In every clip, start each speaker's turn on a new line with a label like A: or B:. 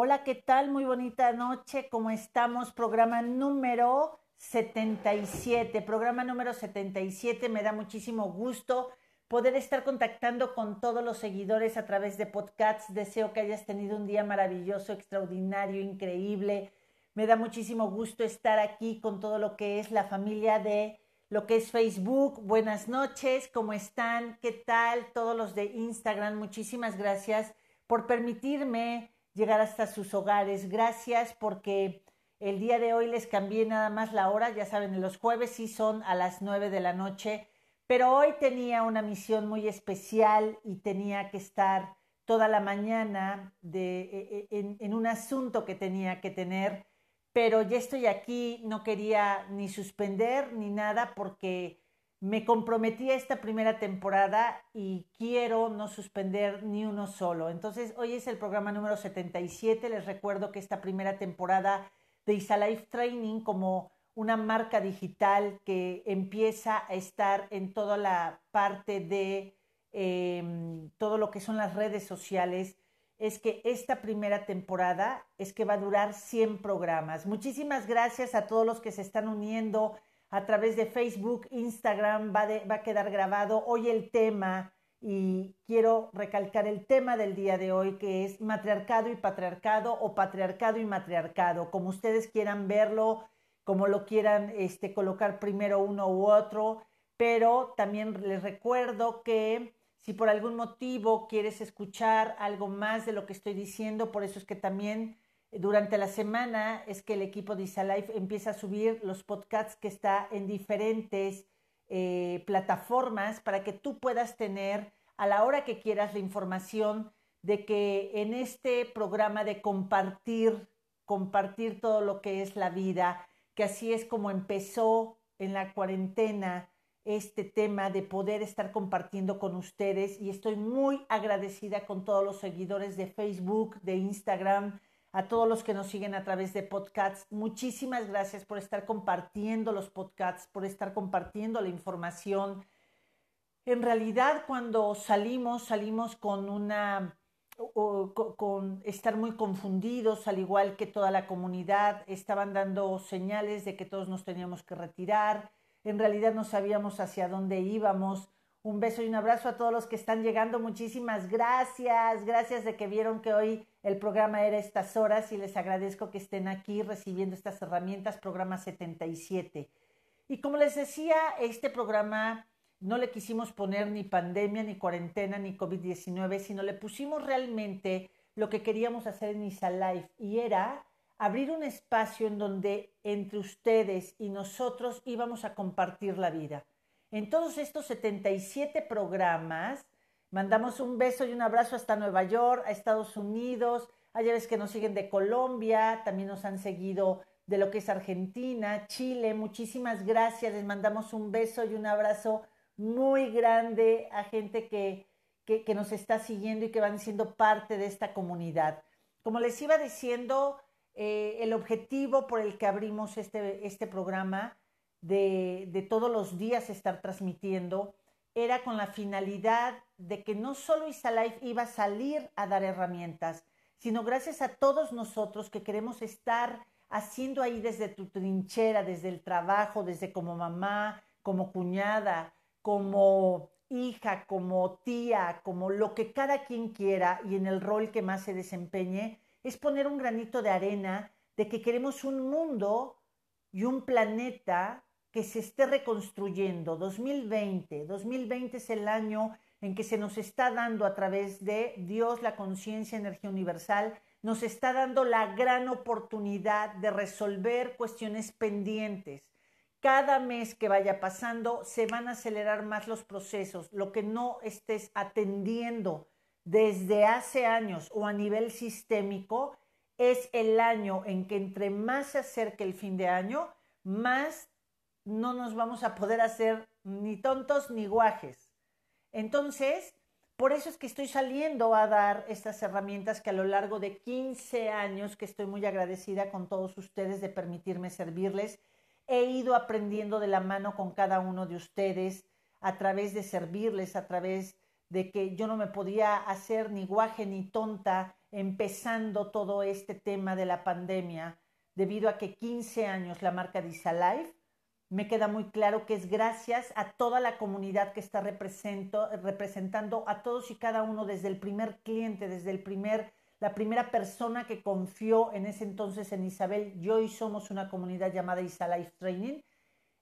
A: Hola, ¿qué tal? Muy bonita noche. ¿Cómo estamos? Programa número 77. Programa número 77. Me da muchísimo gusto poder estar contactando con todos los seguidores a través de podcasts. Deseo que hayas tenido un día maravilloso, extraordinario, increíble. Me da muchísimo gusto estar aquí con todo lo que es la familia de lo que es Facebook. Buenas noches, ¿cómo están? ¿Qué tal? Todos los de Instagram, muchísimas gracias por permitirme llegar hasta sus hogares. Gracias porque el día de hoy les cambié nada más la hora. Ya saben, los jueves sí son a las nueve de la noche, pero hoy tenía una misión muy especial y tenía que estar toda la mañana de, e, e, en un asunto que tenía que tener pero ya estoy aquí, no quería ni suspender ni nada porque me comprometí a esta primera temporada y quiero no suspender ni uno solo. Entonces, hoy es el programa número 77. Les recuerdo que esta primera temporada de Isalife Training como una marca digital que empieza a estar en toda la parte de eh, todo lo que son las redes sociales, es que esta primera temporada es que va a durar 100 programas. Muchísimas gracias a todos los que se están uniendo a través de Facebook, Instagram, va, va a quedar grabado hoy el tema y quiero recalcar el tema del día de hoy que es matriarcado y patriarcado o patriarcado y matriarcado, como ustedes quieran verlo, como lo quieran este, colocar primero uno u otro, pero también les recuerdo que si por algún motivo quieres escuchar algo más de lo que estoy diciendo, por eso es que también durante la semana es que el equipo de Isalife empieza a subir los podcasts que está en diferentes eh, plataformas para que tú puedas tener a la hora que quieras la información de que en este programa de compartir, compartir todo lo que es la vida, que así es como empezó en la cuarentena, este tema de poder estar compartiendo con ustedes. Y estoy muy agradecida con todos los seguidores de Facebook, de Instagram, a todos los que nos siguen a través de podcasts. Muchísimas gracias por estar compartiendo los podcasts, por estar compartiendo la información. En realidad, cuando salimos, salimos con una con estar muy confundidos, al igual que toda la comunidad, estaban dando señales de que todos nos teníamos que retirar, en realidad no sabíamos hacia dónde íbamos. Un beso y un abrazo a todos los que están llegando. Muchísimas gracias. Gracias de que vieron que hoy el programa era estas horas y les agradezco que estén aquí recibiendo estas herramientas, programa 77. Y como les decía, este programa no le quisimos poner ni pandemia, ni cuarentena, ni COVID-19, sino le pusimos realmente lo que queríamos hacer en Isa Life y era abrir un espacio en donde entre ustedes y nosotros íbamos a compartir la vida. En todos estos 77 programas, mandamos un beso y un abrazo hasta Nueva York, a Estados Unidos, a ves que nos siguen de Colombia, también nos han seguido de lo que es Argentina, Chile, muchísimas gracias, les mandamos un beso y un abrazo muy grande a gente que, que, que nos está siguiendo y que van siendo parte de esta comunidad. Como les iba diciendo, eh, el objetivo por el que abrimos este, este programa de, de, todos los días estar transmitiendo era con la finalidad de que no solo Isalife iba a salir a dar herramientas, sino gracias a todos nosotros que queremos estar haciendo ahí desde tu trinchera, desde el trabajo, desde como mamá, como cuñada, como hija, como tía, como lo que cada quien quiera y en el rol que más se desempeñe, es poner un granito de arena de que queremos un mundo y un planeta que se esté reconstruyendo. 2020, 2020 es el año en que se nos está dando a través de Dios, la conciencia, energía universal, nos está dando la gran oportunidad de resolver cuestiones pendientes. Cada mes que vaya pasando se van a acelerar más los procesos. Lo que no estés atendiendo desde hace años o a nivel sistémico, es el año en que entre más se acerque el fin de año, más no nos vamos a poder hacer ni tontos ni guajes. Entonces, por eso es que estoy saliendo a dar estas herramientas que a lo largo de 15 años, que estoy muy agradecida con todos ustedes de permitirme servirles, he ido aprendiendo de la mano con cada uno de ustedes a través de servirles, a través de que yo no me podía hacer ni guaje ni tonta empezando todo este tema de la pandemia, debido a que 15 años la marca Disalife, me queda muy claro que es gracias a toda la comunidad que está representando a todos y cada uno desde el primer cliente, desde el primer, la primera persona que confió en ese entonces en Isabel. Yo hoy somos una comunidad llamada Isalife Training.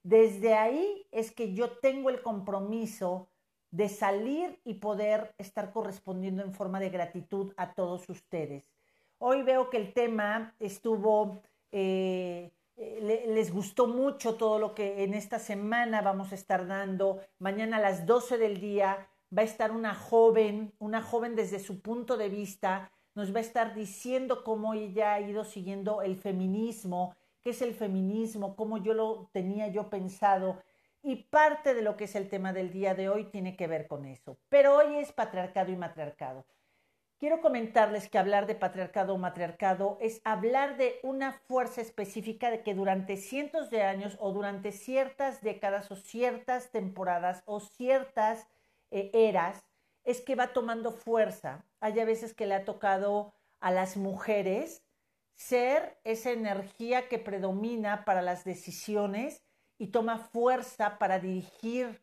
A: Desde ahí es que yo tengo el compromiso de salir y poder estar correspondiendo en forma de gratitud a todos ustedes. Hoy veo que el tema estuvo, eh, les gustó mucho todo lo que en esta semana vamos a estar dando. Mañana a las 12 del día va a estar una joven, una joven desde su punto de vista, nos va a estar diciendo cómo ella ha ido siguiendo el feminismo, qué es el feminismo, cómo yo lo tenía yo pensado y parte de lo que es el tema del día de hoy tiene que ver con eso. Pero hoy es patriarcado y matriarcado. Quiero comentarles que hablar de patriarcado o matriarcado es hablar de una fuerza específica de que durante cientos de años o durante ciertas décadas o ciertas temporadas o ciertas eh, eras es que va tomando fuerza. Hay a veces que le ha tocado a las mujeres ser esa energía que predomina para las decisiones y toma fuerza para dirigir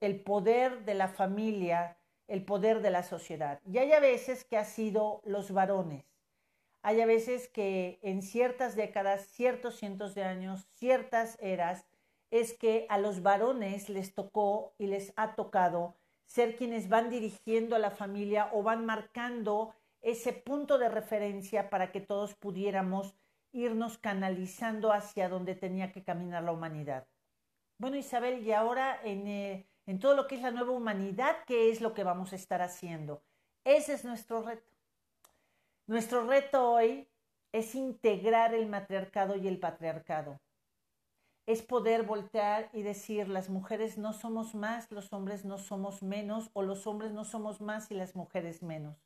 A: el poder de la familia, el poder de la sociedad. Y hay a veces que ha sido los varones. Hay a veces que en ciertas décadas, ciertos cientos de años, ciertas eras, es que a los varones les tocó y les ha tocado ser quienes van dirigiendo a la familia o van marcando ese punto de referencia para que todos pudiéramos irnos canalizando hacia donde tenía que caminar la humanidad. Bueno, Isabel, y ahora eh, en, todo lo que es la nueva humanidad, ¿qué es lo que vamos a estar haciendo? Ese es nuestro reto. Nuestro reto hoy es integrar el matriarcado y el patriarcado. Es poder voltear y decir, las mujeres no somos más, los hombres no somos menos, o los hombres no somos más y las mujeres menos.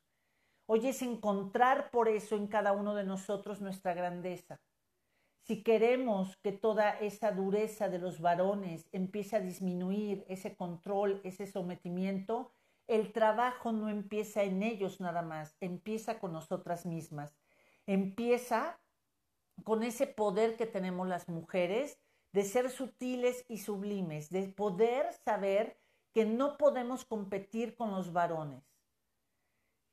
A: Hoy es encontrar por eso en cada uno de nosotros nuestra grandeza si queremos que toda esa dureza de los varones empiece a disminuir, ese control, ese sometimiento, el trabajo no empieza en ellos nada más, empieza con nosotras mismas. Empieza con ese poder que tenemos las mujeres de ser sutiles y sublimes, de poder saber que no podemos competir con los varones.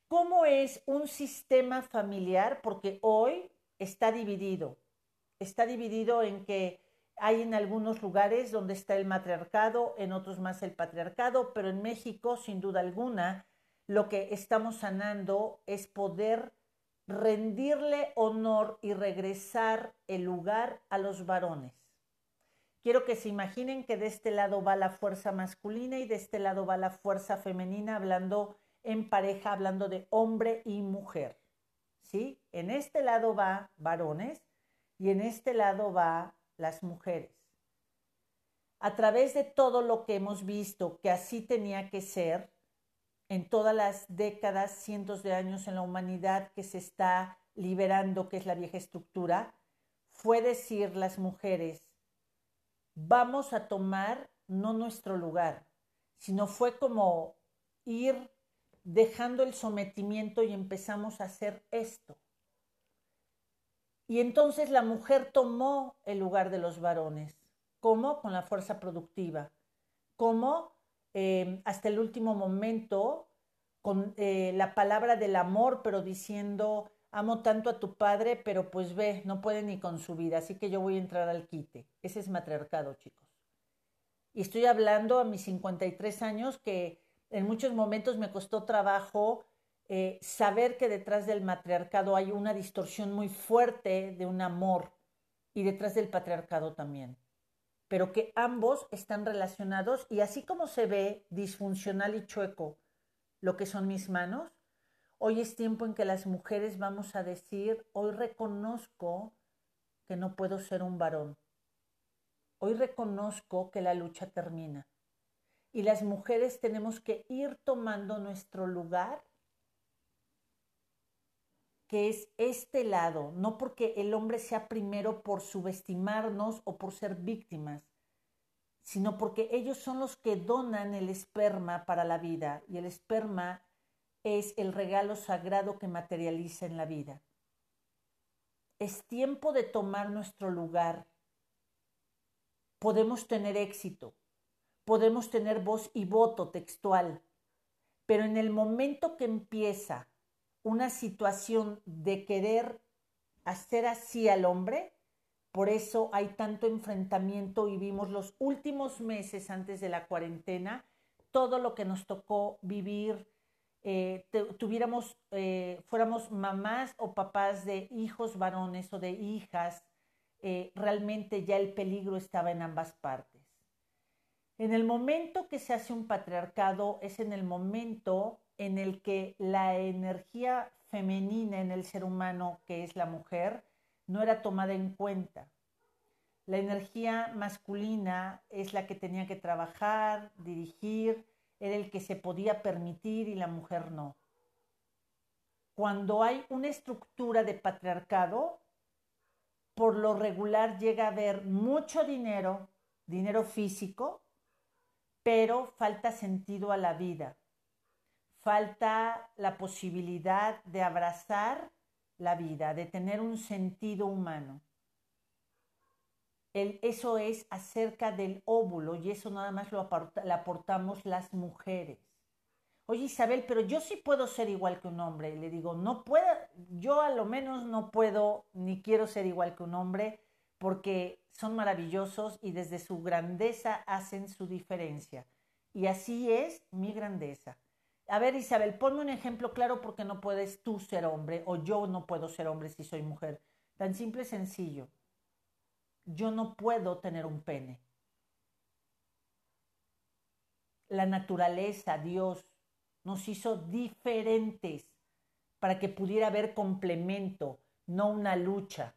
A: ¿Cómo es un sistema familiar? Porque hoy está dividido está dividido en que hay en algunos lugares donde está el matriarcado, en otros más el patriarcado, pero en México, sin duda alguna, lo que estamos sanando es poder rendirle honor y regresar el lugar a los varones. Quiero que se imaginen que de este lado va la fuerza masculina y de este lado va la fuerza femenina, hablando en pareja, hablando de hombre y mujer. ¿Sí? En este lado va varones y en este lado va las mujeres. A través de todo lo que hemos visto que así tenía que ser, en todas las décadas, cientos de años en la humanidad que se está liberando, que es la vieja estructura, fue decir las mujeres, vamos a tomar no nuestro lugar, sino fue como ir dejando el sometimiento y empezamos a hacer esto. Y entonces la mujer tomó el lugar de los varones. ¿Cómo? Con la fuerza productiva. ¿Cómo? Em, hasta el último momento, con eh, la palabra del amor, pero diciendo, amo tanto a tu padre, pero pues ve, no puede ni con su vida, así que yo voy a entrar al quite. Ese es matriarcado, chicos. Y estoy hablando a mis 53 años que en muchos momentos me costó trabajo eh, saber que detrás del matriarcado hay una distorsión muy fuerte de un amor y detrás del patriarcado también, pero que ambos están relacionados y así como se ve disfuncional y chueco lo que son mis manos, hoy es tiempo en que las mujeres vamos a decir, hoy reconozco que no puedo ser un varón, hoy reconozco que la lucha termina y las mujeres tenemos que ir tomando nuestro lugar que es este lado, no porque el hombre sea primero por subestimarnos o por ser víctimas, sino porque ellos son los que donan el esperma para la vida y el esperma es el regalo sagrado que materializa en la vida. Es tiempo de tomar nuestro lugar. Podemos tener éxito, podemos tener voz y voto textual, pero en el momento que empieza una situación de querer hacer así al hombre, por eso hay tanto enfrentamiento y vimos los últimos meses antes de la cuarentena, todo lo que nos tocó vivir, eh, tuviéramos, eh, fuéramos mamás o papás de hijos varones o de hijas, eh, realmente ya el peligro estaba en ambas partes. En el momento que se hace un patriarcado es en el momento en el que la energía femenina en el ser humano, que es la mujer, no era tomada en cuenta. La energía masculina es la que tenía que trabajar, dirigir, era el que se podía permitir y la mujer no. Cuando hay una estructura de patriarcado, por lo regular llega a haber mucho dinero, dinero físico, pero falta sentido a la vida. Falta la posibilidad de abrazar la vida, de tener un sentido humano. eso es acerca del óvulo y eso nada más lo aportamos las mujeres. Oye Isabel, pero yo sí puedo ser igual que un hombre. le digo, no puedo, yo a lo menos no puedo ni quiero ser igual que un hombre porque son maravillosos y desde su grandeza hacen su diferencia. Y así es mi grandeza. A ver, Isabel, ponme un ejemplo claro porque no puedes tú ser hombre o yo no puedo ser hombre si soy mujer. Tan simple y sencillo. Yo no puedo tener un pene. La naturaleza, Dios, nos hizo diferentes para que pudiera haber complemento, no una lucha.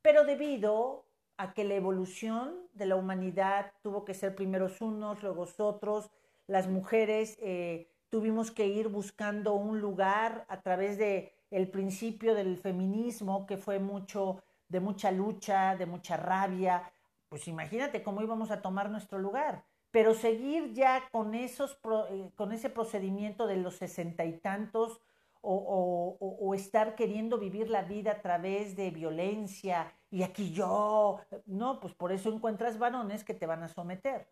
A: Pero debido a que la evolución de la humanidad tuvo que ser primero unos, luego otros. Las mujeres eh, tuvimos que ir buscando un lugar a través de el principio del feminismo, que fue mucho de mucha lucha, de mucha rabia. Pues imagínate cómo íbamos a tomar nuestro lugar. Pero seguir ya con, esos, eh, con ese procedimiento de los sesenta y tantos o, estar queriendo vivir la vida a través de violencia y aquí yo, no, pues por eso encuentras varones que te van a someter.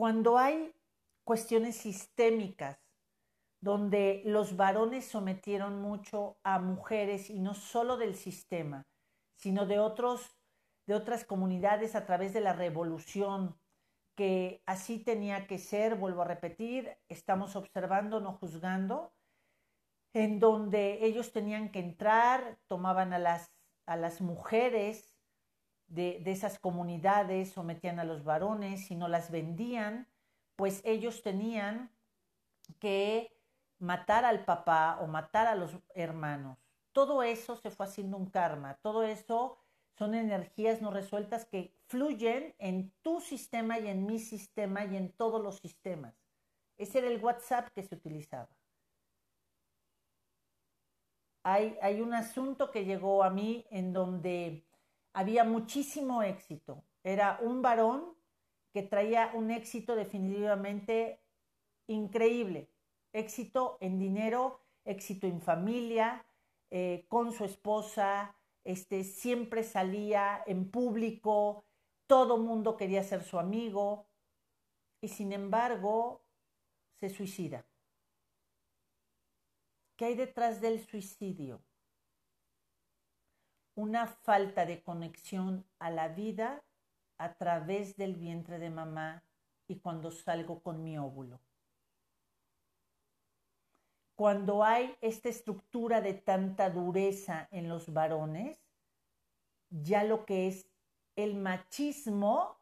A: Cuando hay cuestiones sistémicas donde los varones sometieron mucho a mujeres y no solo del sistema, sino de otros de otras comunidades a través de la revolución, que así tenía que ser, vuelvo a repetir, estamos observando, no juzgando, en donde ellos tenían que entrar, tomaban a las, a las mujeres de, esas comunidades, sometían a los varones y no las vendían, pues ellos tenían que matar al papá o matar a los hermanos. Todo eso se fue haciendo un karma, todo eso son energías no resueltas que fluyen en tu sistema y en mi sistema y en todos los sistemas. Ese era el WhatsApp que se utilizaba. Hay, hay un asunto que llegó a mí en donde había muchísimo éxito. Era un varón que traía un éxito definitivamente increíble. Éxito en dinero, éxito en familia, eh, con su esposa, este, siempre salía en público, todo mundo quería ser su amigo y sin embargo se suicida. ¿Qué hay detrás del suicidio? Una falta de conexión a la vida a través del vientre de mamá y cuando salgo con mi óvulo. Cuando hay esta estructura de tanta dureza en los varones, ya lo que es el machismo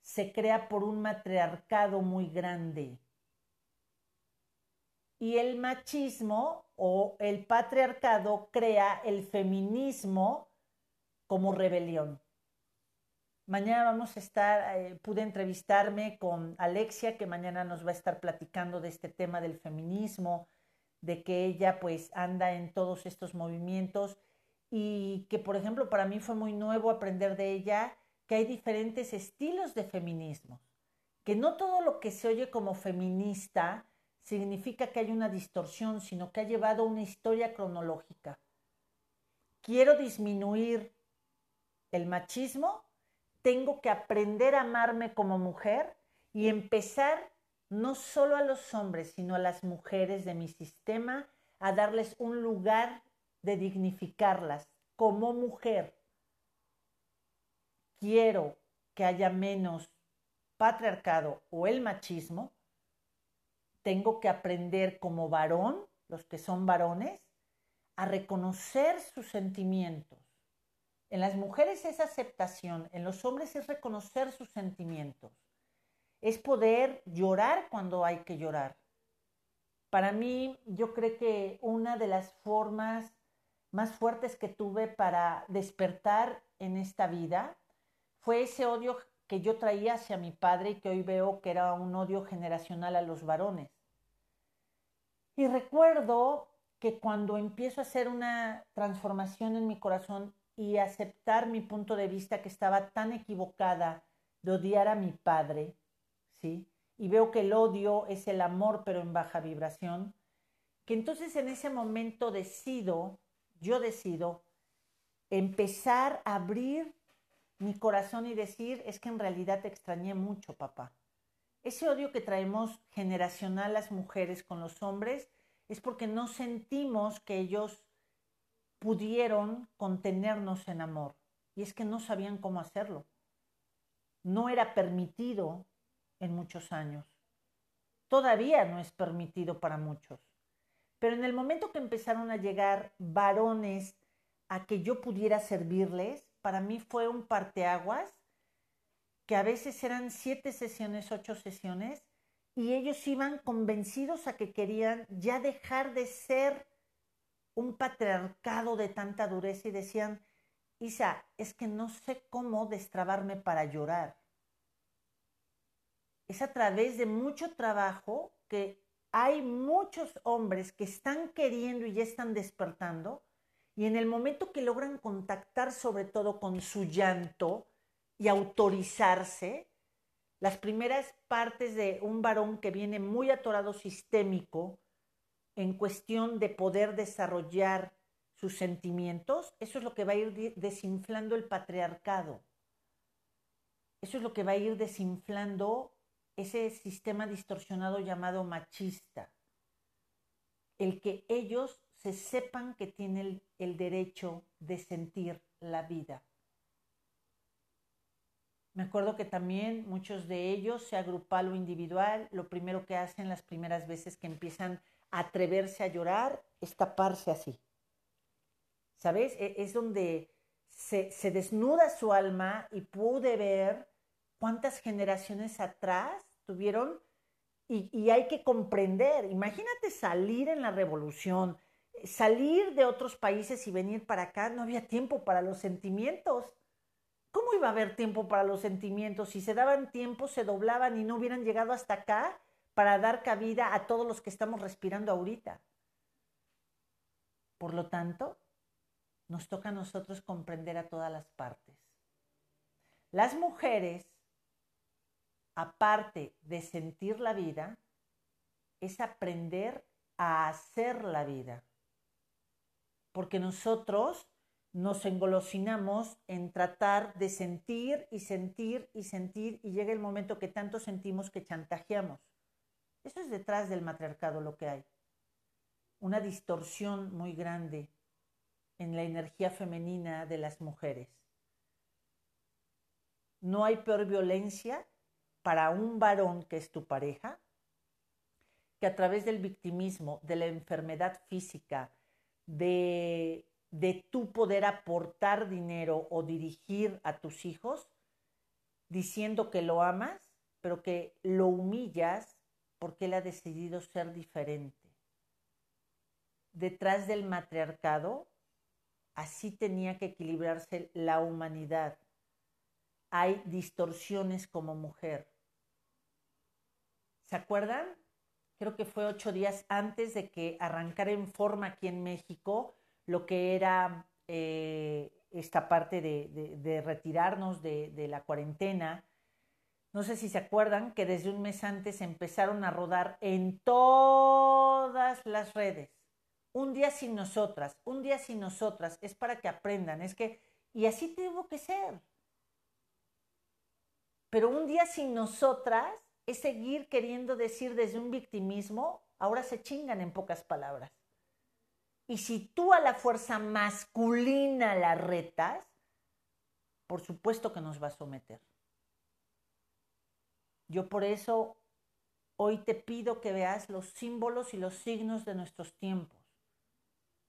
A: se crea por un matriarcado muy grande. Y el machismo o el patriarcado crea el feminismo como rebelión. Mañana vamos a estar, eh, pude entrevistarme con Alexia, que mañana nos va a estar platicando de este tema del feminismo, de que ella pues anda en todos estos movimientos y que por ejemplo para mí fue muy nuevo aprender de ella que hay diferentes estilos de feminismo, que no todo lo que se oye como feminista significa que hay una distorsión, sino que ha llevado una historia cronológica. Quiero disminuir el machismo, tengo que aprender a amarme como mujer y empezar no solo a los hombres, sino a las mujeres de mi sistema, a darles un lugar de dignificarlas como mujer. Quiero que haya menos patriarcado o el machismo, tengo que aprender como varón, los que son varones, a reconocer sus sentimientos. En las mujeres es aceptación, en los hombres es reconocer sus sentimientos. Es poder llorar cuando hay que llorar. Para mí, yo creo que una de las formas más fuertes que tuve para despertar en esta vida fue ese odio que yo traía hacia mi padre y que hoy veo que era un odio generacional a los varones. Y recuerdo que cuando empiezo a hacer una transformación en mi corazón y aceptar mi punto de vista que estaba tan equivocada de odiar a mi padre, ¿sí? Y veo que el odio es el amor pero en baja vibración, que entonces en ese momento decido, yo decido empezar a abrir mi corazón y decir, es que en realidad te extrañé mucho, papá. Ese odio que traemos generacional las mujeres con los hombres es porque no sentimos que ellos pudieron contenernos en amor. Y es que no sabían cómo hacerlo. No era permitido en muchos años. Todavía no es permitido para muchos. Pero en el momento que empezaron a llegar varones a que yo pudiera servirles, para mí fue un parteaguas, que a veces eran siete sesiones, ocho sesiones, y ellos iban convencidos a que querían ya dejar de ser un patriarcado de tanta dureza y decían, Isa, es que no sé cómo destrabarme para llorar. Es a través de mucho trabajo que hay muchos hombres que están queriendo y ya están despertando y en el momento que logran contactar sobre todo con su llanto y autorizarse, las primeras partes de un varón que viene muy atorado sistémico en cuestión de poder desarrollar sus sentimientos, eso es lo que va a ir desinflando el patriarcado. Eso es lo que va a ir desinflando ese sistema distorsionado llamado machista. El que ellos se sepan que tienen el, derecho de sentir la vida. Me acuerdo que también muchos de ellos, sea grupal o individual, lo primero que hacen las primeras veces que empiezan atreverse a llorar es taparse así. ¿Sabes? E, es donde se, desnuda su alma y pude ver cuántas generaciones atrás tuvieron y, y, hay que comprender, imagínate salir en la revolución, salir de otros países y venir para acá, no había tiempo para los sentimientos. ¿Cómo iba a haber tiempo para los sentimientos? Si se daban tiempo, se doblaban y no hubieran llegado hasta acá para dar cabida a todos los que estamos respirando ahorita. Por lo tanto, nos toca a nosotros comprender a todas las partes. Las mujeres, aparte de sentir la vida, es aprender a hacer la vida porque nosotros nos engolosinamos en tratar de sentir y sentir y sentir y llega el momento que tanto sentimos que chantajeamos. Eso es detrás del matriarcado lo que hay. Una distorsión muy grande en la energía femenina de las mujeres. No hay peor violencia para un varón que es tu pareja que a través del victimismo, de la enfermedad física, de, de tú poder aportar dinero o dirigir a tus hijos diciendo que lo amas, pero que lo humillas porque él ha decidido ser diferente. Detrás del matriarcado, así tenía que equilibrarse la humanidad. Hay distorsiones como mujer. ¿Se acuerdan? creo que fue ocho días antes de que arrancara en forma aquí en México lo que era eh, esta parte de, retirarnos de, la cuarentena, No sé si se acuerdan que desde un mes antes empezaron a rodar en todas las redes. Un día sin nosotras, un día sin nosotras, es para que aprendan, es que, y así tuvo que ser. Pero un día sin nosotras es seguir queriendo decir desde un victimismo, ahora se chingan en pocas palabras. Y si tú a la fuerza masculina la retas, por supuesto que nos va a someter. Yo por eso hoy te pido que veas los símbolos y los signos de nuestros tiempos.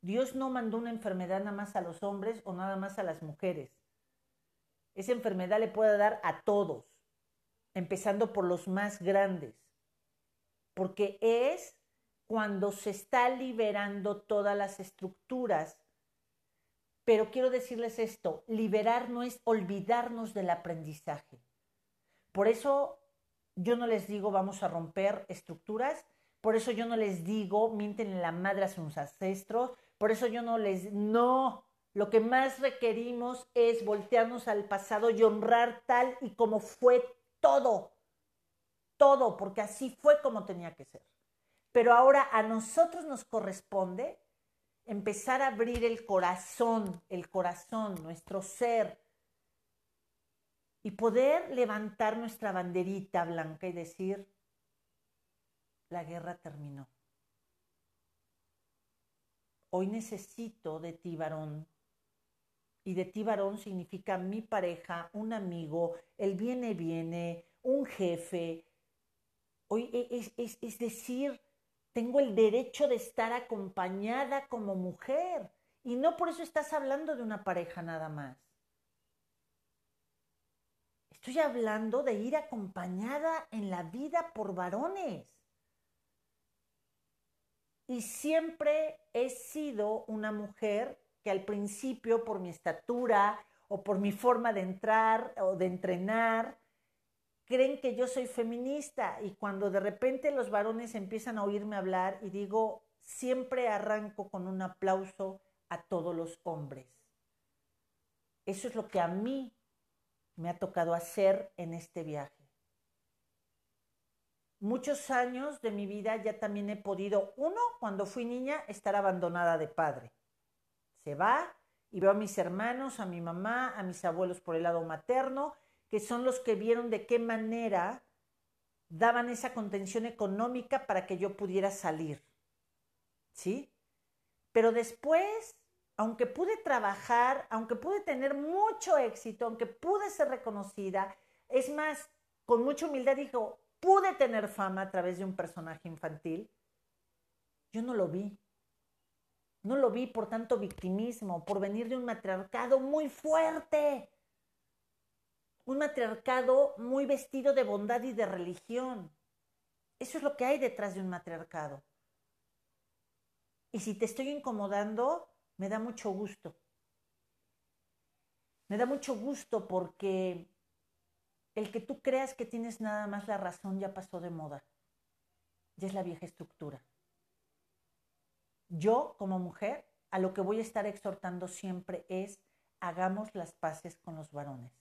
A: Dios no mandó una enfermedad nada más a los hombres o nada más a las mujeres. Esa enfermedad le puede dar a todos, empezando por los más grandes, porque es cuando se está liberando todas las estructuras. Pero quiero decirles esto, liberar no es olvidarnos del aprendizaje. Por eso yo no les digo vamos a romper estructuras, por eso yo no les digo mienten en la madre a sus ancestros, por eso yo no les, no, lo que más requerimos es voltearnos al pasado y honrar tal y como fue todo, todo, porque así fue como tenía que ser. Pero ahora a nosotros nos corresponde empezar a abrir el corazón, el corazón, nuestro ser, y poder levantar nuestra banderita blanca y decir, la guerra terminó. Hoy necesito de ti, varón. Y de ti, varón, significa mi pareja, un amigo, el viene, viene, un jefe. Hoy e, es, es, es decir, tengo el derecho de estar acompañada como mujer. Y no por eso estás hablando de una pareja nada más. Estoy hablando de ir acompañada en la vida por varones. Y siempre he sido una mujer que al principio, por mi estatura o por mi forma de entrar o de entrenar, creen que yo soy feminista. Y cuando de repente los varones empiezan a oírme hablar y digo, siempre arranco con un aplauso a todos los hombres. Eso es lo que a mí me ha tocado hacer en este viaje. Muchos años de mi vida ya también he podido, uno, cuando fui niña, estar abandonada de padre. Se va y veo a mis hermanos, a mi mamá, a mis abuelos por el lado materno, que son los que vieron de qué manera daban esa contención económica para que yo pudiera salir. ¿Sí? Pero después aunque pude trabajar, aunque pude tener mucho éxito, aunque pude ser reconocida, es más, con mucha humildad dijo, pude tener fama a través de un personaje infantil, yo no lo vi. No lo vi por tanto victimismo, por venir de un matriarcado muy fuerte. Un matriarcado muy vestido de bondad y de religión. Eso es lo que hay detrás de un matriarcado. Y si te estoy incomodando, me da mucho gusto. Me da mucho gusto porque el que tú creas que tienes nada más la razón ya pasó de moda. Ya es la vieja estructura. Yo, como mujer, a lo que voy a estar exhortando siempre es hagamos las paces con los varones.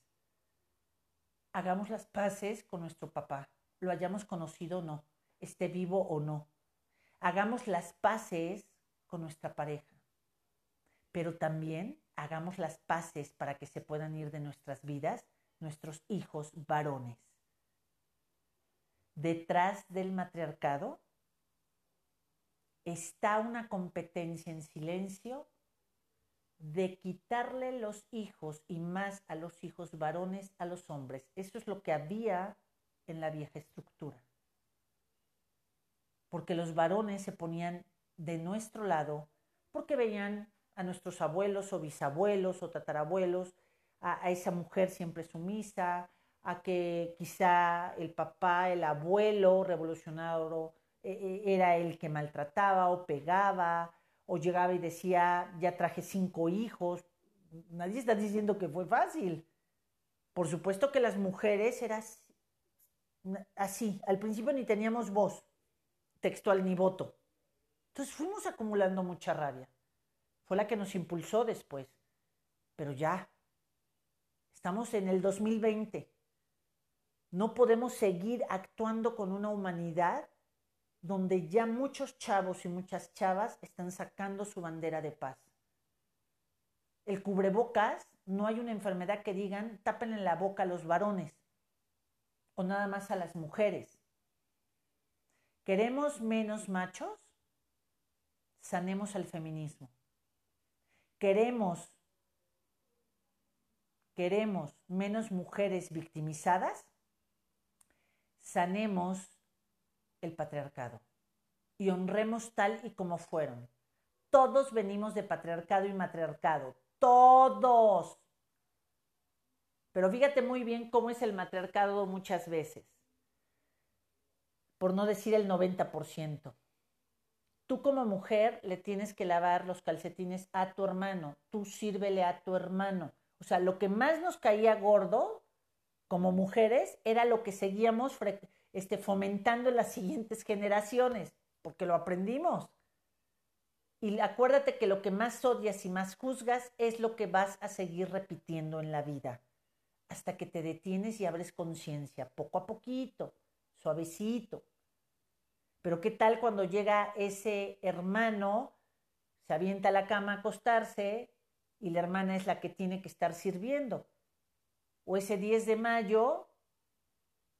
A: Hagamos las paces con nuestro papá, lo hayamos conocido o no, esté vivo o no. Hagamos las paces con nuestra pareja pero también hagamos las paces para que se puedan ir de nuestras vidas nuestros hijos varones. Detrás del matriarcado está una competencia en silencio de quitarle los hijos y más a los hijos varones a los hombres. Eso es lo que había en la vieja estructura. Porque los varones se ponían de nuestro lado porque veían a nuestros abuelos o bisabuelos o tatarabuelos, a, esa mujer siempre sumisa, a que quizá el papá, el abuelo revolucionario eh, eh, era el que maltrataba o pegaba, o llegaba y decía, ya traje cinco hijos. Nadie está diciendo que fue fácil. Por supuesto que las mujeres eran así. Al principio ni teníamos voz textual ni voto. Entonces fuimos acumulando mucha rabia fue la que nos impulsó después. Pero ya, estamos en el 2020. No podemos seguir actuando con una humanidad donde ya muchos chavos y muchas chavas están sacando su bandera de paz. El cubrebocas, no hay una enfermedad que digan tapen en la boca a los varones o nada más a las mujeres. ¿Queremos menos machos? Sanemos al feminismo. ¿Queremos, queremos menos mujeres victimizadas? Sanemos el patriarcado y honremos tal y como fueron. Todos venimos de patriarcado y matriarcado, todos. Pero fíjate muy bien cómo es el matriarcado muchas veces, por no decir el 90%. Tú como mujer le tienes que lavar los calcetines a tu hermano, tú sírvele a tu hermano. O sea, lo que más nos caía gordo como mujeres era lo que seguíamos este, fomentando en las siguientes generaciones, porque lo aprendimos. Y acuérdate que lo que más odias y más juzgas es lo que vas a seguir repitiendo en la vida, hasta que te detienes y abres conciencia, poco a poquito, suavecito. Pero ¿qué tal cuando llega ese hermano, se avienta a la cama a acostarse y la hermana es la que tiene que estar sirviendo? O ese 10 de mayo,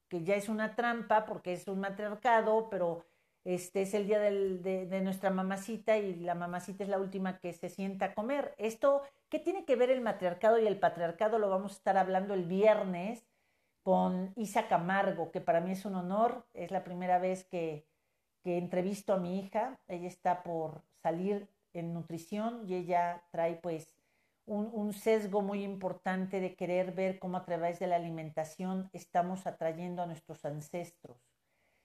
A: que ya es una trampa porque es un matriarcado, pero este es el día de, nuestra mamacita y la mamacita es la última que se sienta a comer. Esto, ¿qué tiene que ver el matriarcado y el patriarcado? Lo vamos a estar hablando el viernes con Isa Camargo, que para mí es un honor, es la primera vez que, entrevisto a mi hija, ella está por salir en nutrición y ella trae pues un, sesgo muy importante de querer ver cómo a través de la alimentación estamos atrayendo a nuestros ancestros.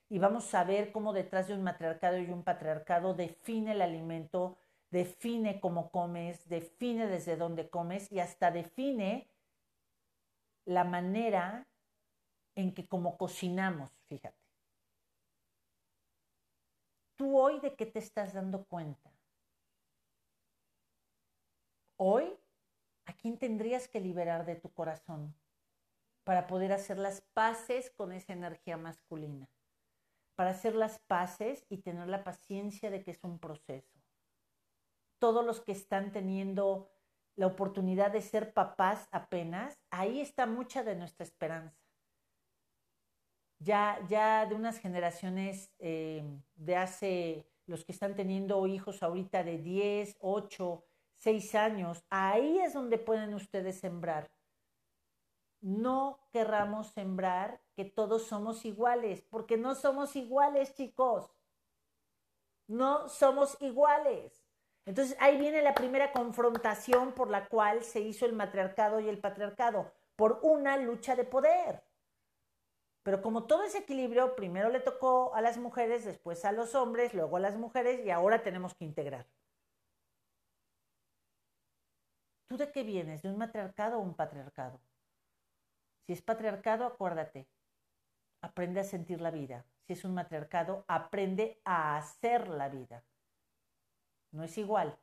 A: Y vamos a ver cómo detrás de un matriarcado y un patriarcado define el alimento, define cómo comes, define desde dónde comes y hasta define la manera en que como cocinamos, fíjate. ¿Tú hoy de qué te estás dando cuenta? Hoy ¿a quién tendrías que liberar de tu corazón para poder hacer las paces con esa energía masculina? Para hacer las paces y tener la paciencia de que es un proceso. Todos los que están teniendo la oportunidad de ser papás apenas, ahí está mucha de nuestra esperanza. Ya, ya de unas generaciones eh, de hace, los que están teniendo hijos ahorita de 10, 8, seis años, ahí es donde pueden ustedes sembrar. No querramos sembrar que todos somos iguales, porque no somos iguales, chicos. No somos iguales. Entonces ahí viene la primera confrontación por la cual se hizo el matriarcado y el patriarcado, por una lucha de poder. Pero como todo ese equilibrio, primero le tocó a las mujeres, después a los hombres, luego a las mujeres y ahora tenemos que integrar. ¿Tú de qué vienes? ¿De un matriarcado o un patriarcado? Si es patriarcado, acuérdate, aprende a sentir la vida. Si es un matriarcado, aprende a hacer la vida. No es igual.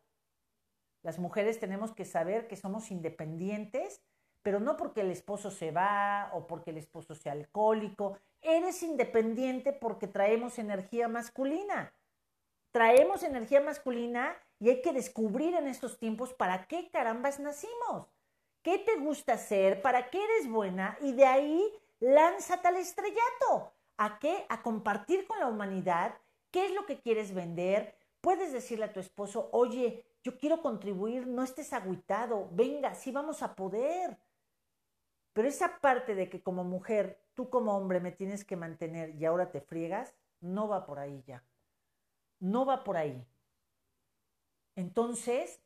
A: Las mujeres tenemos que saber que somos independientes, pero no porque el esposo se va o porque el esposo sea alcohólico. Eres independiente porque traemos energía masculina. Traemos energía masculina y hay que descubrir en estos tiempos para qué carambas nacimos. ¿Qué te gusta hacer? ¿Para qué eres buena? Y de ahí lánzate al estrellato. ¿A qué? A compartir con la humanidad qué es lo que quieres vender. Puedes decirle a tu esposo, oye, yo quiero contribuir, no estés agüitado, venga, sí vamos a poder. Pero esa parte de que como mujer, tú como hombre me tienes que mantener y ahora te friegas, no va por ahí ya. No va por ahí. Entonces,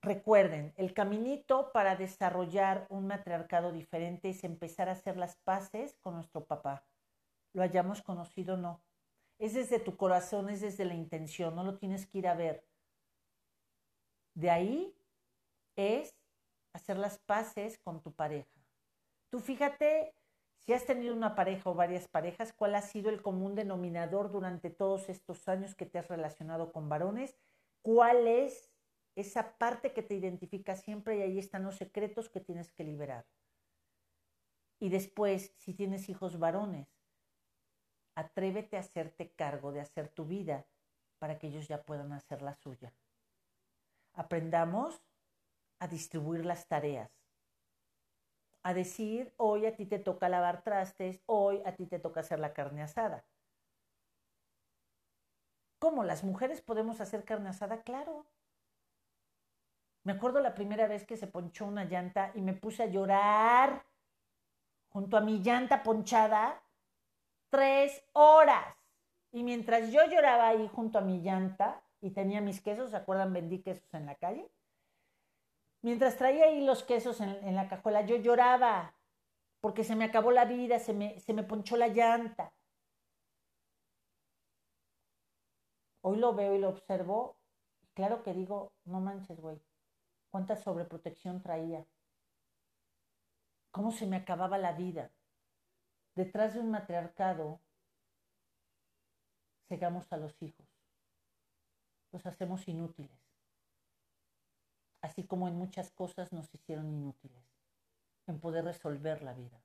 A: recuerden, el caminito para desarrollar un matriarcado diferente es empezar a hacer las paces con nuestro papá. Lo hayamos conocido o no. Es desde tu corazón, es desde la intención, no lo tienes que ir a ver. De ahí es hacer las paces con tu pareja. Tú fíjate, si has tenido una pareja o varias parejas, ¿cuál ha sido el común denominador durante todos estos años que te has relacionado con varones? cuál es esa parte que te identifica siempre y ahí están los secretos que tienes que liberar. Y después, si tienes hijos varones, atrévete a hacerte cargo de hacer tu vida para que ellos ya puedan hacer la suya. Aprendamos a distribuir las tareas, a decir, hoy a ti te toca lavar trastes, hoy a ti te toca hacer la carne asada. ¿Cómo? ¿Las mujeres podemos hacer carne asada? Claro. Me acuerdo la primera vez que se ponchó una llanta y me puse a llorar junto a mi llanta ponchada tres horas. Y mientras yo lloraba ahí junto a mi llanta y tenía mis quesos, ¿se acuerdan? Vendí quesos en la calle. Mientras traía ahí los quesos en, la cajuela, yo lloraba porque se me acabó la vida, se me, se me ponchó la llanta. Hoy lo veo y lo observo, claro que digo, no manches, güey, cuánta sobreprotección traía, cómo se me acababa la vida. Detrás de un matriarcado, cegamos a los hijos, los hacemos inútiles, así como en muchas cosas nos hicieron inútiles, en poder resolver la vida.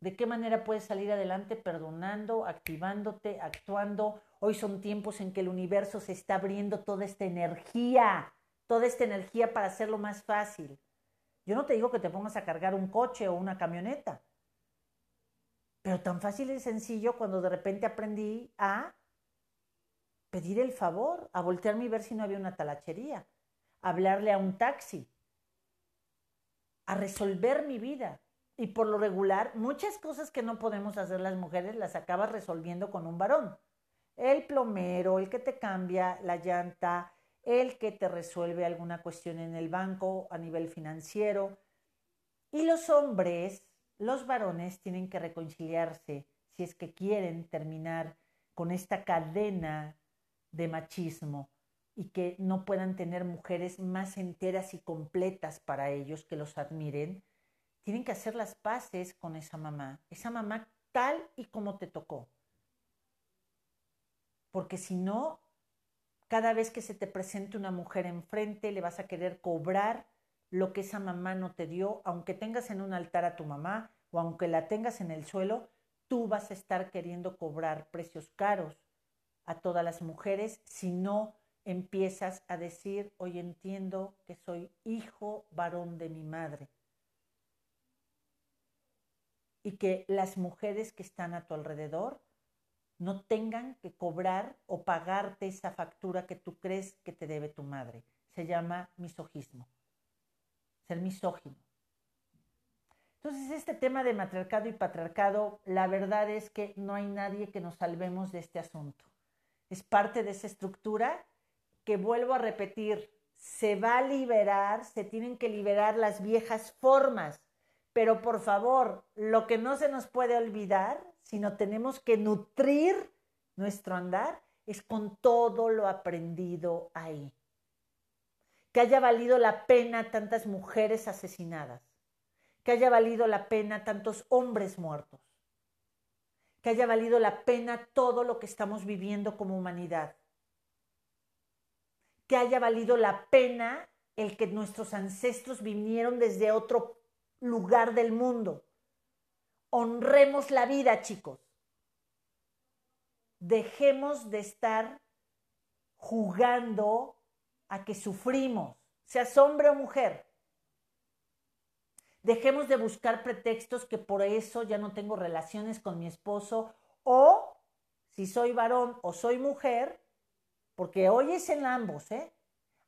A: ¿De qué manera puedes salir adelante? Perdonando, activándote, actuando. Hoy son tiempos en que el universo se está abriendo toda esta energía, toda esta energía para hacerlo más fácil. Yo no te digo que te pongas a cargar un coche o una camioneta, pero tan fácil y sencillo cuando de repente aprendí a pedir el favor, a voltearme y ver si no había una talachería, a hablarle a un taxi, a resolver mi vida. Y por lo regular, muchas cosas que no podemos hacer las mujeres las acabas resolviendo con un varón. El plomero, el que te cambia la llanta, el que te resuelve alguna cuestión en el banco a nivel financiero. Y los hombres, los varones, tienen que reconciliarse si es que quieren terminar con esta cadena de machismo y que no puedan tener mujeres más enteras y completas para ellos que los admiren tienen que hacer las paces con esa mamá, esa mamá tal y como te tocó. Porque si no, cada vez que se te presente una mujer enfrente, le vas a querer cobrar lo que esa mamá no te dio, aunque tengas en un altar a tu mamá o aunque la tengas en el suelo, tú vas a estar queriendo cobrar precios caros a todas las mujeres si no empiezas a decir, hoy entiendo que soy hijo varón de mi madre y que las mujeres que están a tu alrededor no tengan que cobrar o pagarte esa factura que tú crees que te debe tu madre. Se llama misogismo, ser misógino. Entonces, este tema de matriarcado y patriarcado, la verdad es que no hay nadie que nos salvemos de este asunto. Es parte de esa estructura que vuelvo a repetir, se va a liberar, se tienen que liberar las viejas formas. Pero por favor, lo que no se nos puede olvidar, sino tenemos que nutrir nuestro andar, es con todo lo aprendido ahí. Que haya valido la pena tantas mujeres asesinadas, que haya valido la pena tantos hombres muertos, que haya valido la pena todo lo que estamos viviendo como humanidad, que haya valido la pena el que nuestros ancestros vinieron desde otro lugar del mundo. Honremos la vida, chicos. Dejemos de estar jugando a que sufrimos, seas hombre o mujer. Dejemos de buscar pretextos que por eso ya no tengo relaciones con mi esposo o si soy varón o soy mujer, porque hoy es en ambos, ¿eh?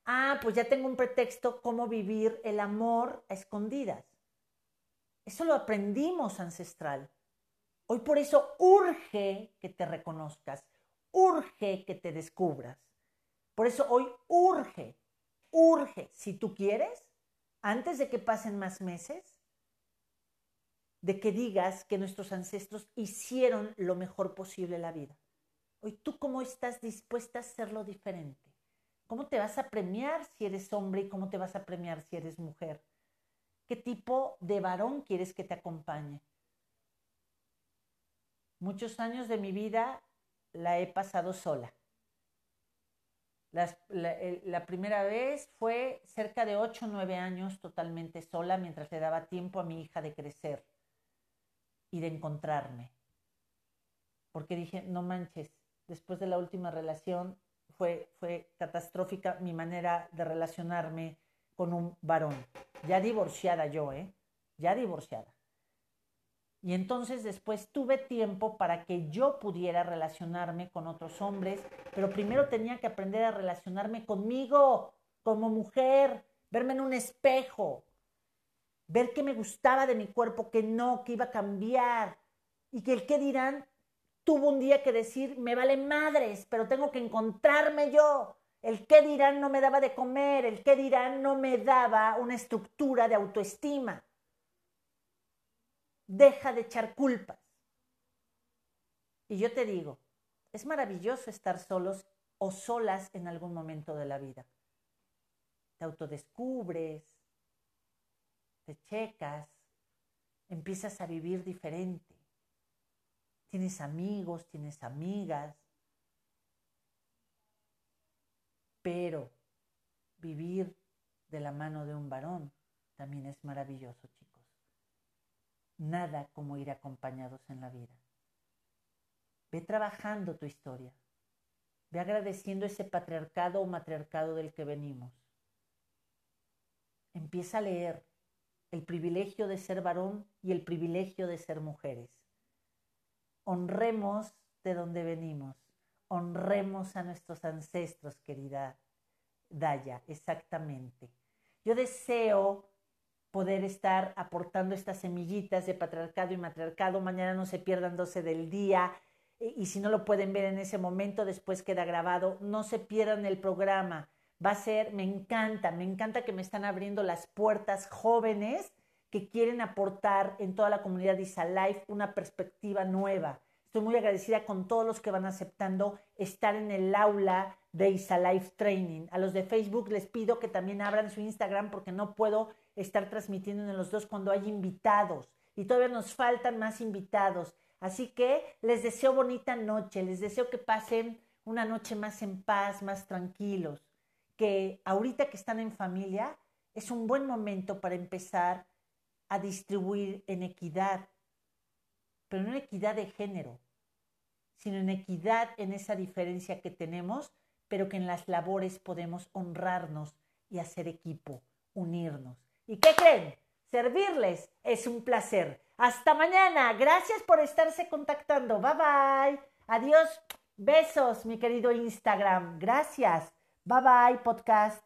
A: Ah, pues ya tengo un pretexto cómo vivir el amor a escondidas. Eso lo aprendimos ancestral. Hoy por eso urge que te reconozcas, urge que te descubras. Por eso hoy urge, urge, si tú quieres, antes de que pasen más meses, de que digas que nuestros ancestros hicieron lo mejor posible la vida. Hoy tú cómo estás dispuesta a hacerlo diferente. ¿Cómo te vas a premiar si eres hombre y cómo te vas a premiar si eres mujer? ¿Qué tipo de varón quieres que te acompañe? Muchos años de mi vida la he pasado sola. La, primera vez fue cerca de 8 o 9 años totalmente sola mientras le daba tiempo a mi hija de crecer y de encontrarme. Porque dije, no manches, después de la última relación fue, fue catastrófica mi manera de relacionarme con un varón. Ya divorciada yo, ¿eh? Ya divorciada. Y entonces después tuve tiempo para que yo pudiera relacionarme con otros hombres, pero primero tenía que aprender a relacionarme conmigo, como mujer, verme en un espejo, ver qué me gustaba de mi cuerpo, que no, que iba a cambiar, y que el qué dirán tuvo un día que decir, me vale madres, pero tengo que encontrarme yo. El qué dirán no me daba de comer, el qué dirán no me daba una estructura de autoestima. Deja de echar culpas. Y yo te digo, es maravilloso estar solos o solas en algún momento de la vida. Te autodescubres, te checas, empiezas a vivir diferente. Tienes amigos, tienes amigas. Pero vivir de la mano de un varón también es maravilloso, chicos nada como ir acompañados en la vida. Ve trabajando tu historia. Ve agradeciendo ese patriarcado o matriarcado del que venimos. Empieza a leer el privilegio de ser varón y el privilegio de ser mujeres. Honremos de donde venimos. Honremos a nuestros ancestros, querida Daya, exactamente. Yo deseo poder estar aportando estas semillitas de patriarcado y matriarcado. Mañana no se pierdan 12 del día y si no lo pueden ver en ese momento, después queda grabado. No se pierdan el programa. Va a ser, me encanta, me encanta que me están abriendo las puertas jóvenes que quieren aportar en toda la comunidad de Isalife una perspectiva nueva. Estoy muy agradecida con todos los que van aceptando estar en el aula de Isalife Training. A los de Facebook les pido que también abran su Instagram porque no puedo estar transmitiendo en los dos cuando hay invitados y todavía nos faltan más invitados. Así que les deseo bonita noche, les deseo que pasen una noche más en paz, más tranquilos, que ahorita que están en familia es un buen momento para empezar a distribuir en equidad, pero no en equidad de género, sino en equidad en esa diferencia que tenemos, pero que en las labores podemos honrarnos y hacer equipo, unirnos. ¿Y qué creen? Servirles es un placer. Hasta mañana. Gracias por estarse contactando. Bye bye. Adiós. Besos, mi querido Instagram. Gracias. Bye bye, podcast.